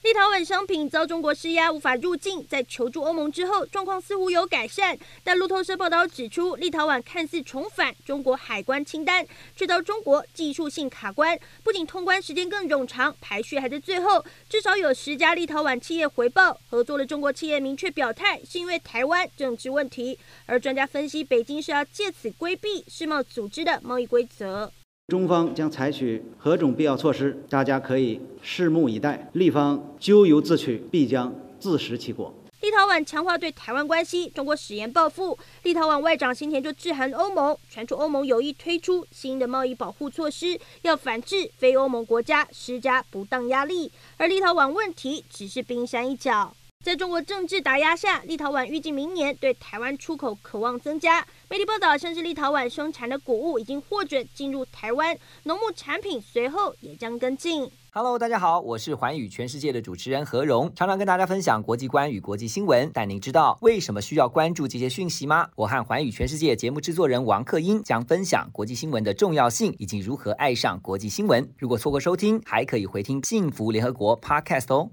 立陶宛商品遭中国施压无法入境，在求助欧盟之后，状况似乎有改善。但路透社报道指出，立陶宛看似重返中国海关清单，却遭中国技术性卡关，不仅通关时间更冗长，排序还在最后。至少有十家立陶宛企业回报，合作的中国企业明确表态，是因为台湾政治问题。而专家分析，北京是要借此规避世贸组织的贸易规则。中方将采取何种必要措施，大家可以拭目以待。立方咎由自取，必将自食其果。立陶宛强化对台湾关系，中国矢言报复。立陶宛外长新田就致函欧盟，传出欧盟有意推出新的贸易保护措施，要反制非欧盟国家施加不当压力。而立陶宛问题只是冰山一角。在中国政治打压下，立陶宛预计明年对台湾出口渴望增加。媒体报道，甚至立陶宛生产的谷物已经获准进入台湾，农牧产品随后也将跟进。Hello，大家好，我是寰宇全世界的主持人何荣，常常跟大家分享国际观与国际新闻。但您知道为什么需要关注这些讯息吗？我和寰宇全世界节目制作人王克英将分享国际新闻的重要性以及如何爱上国际新闻。如果错过收听，还可以回听幸福联合国 Podcast 哦。